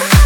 Bye.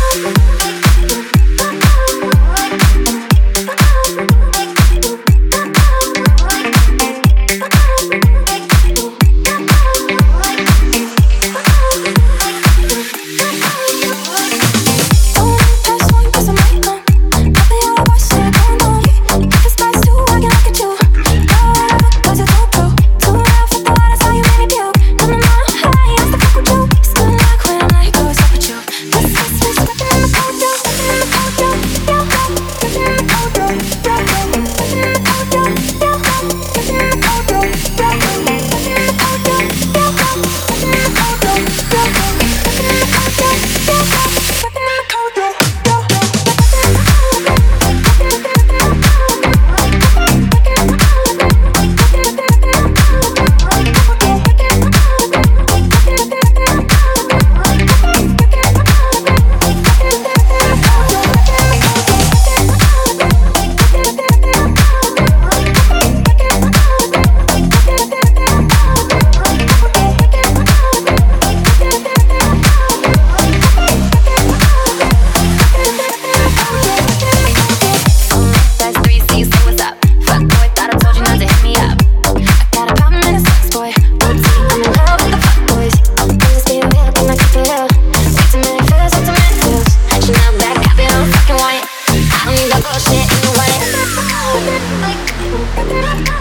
Like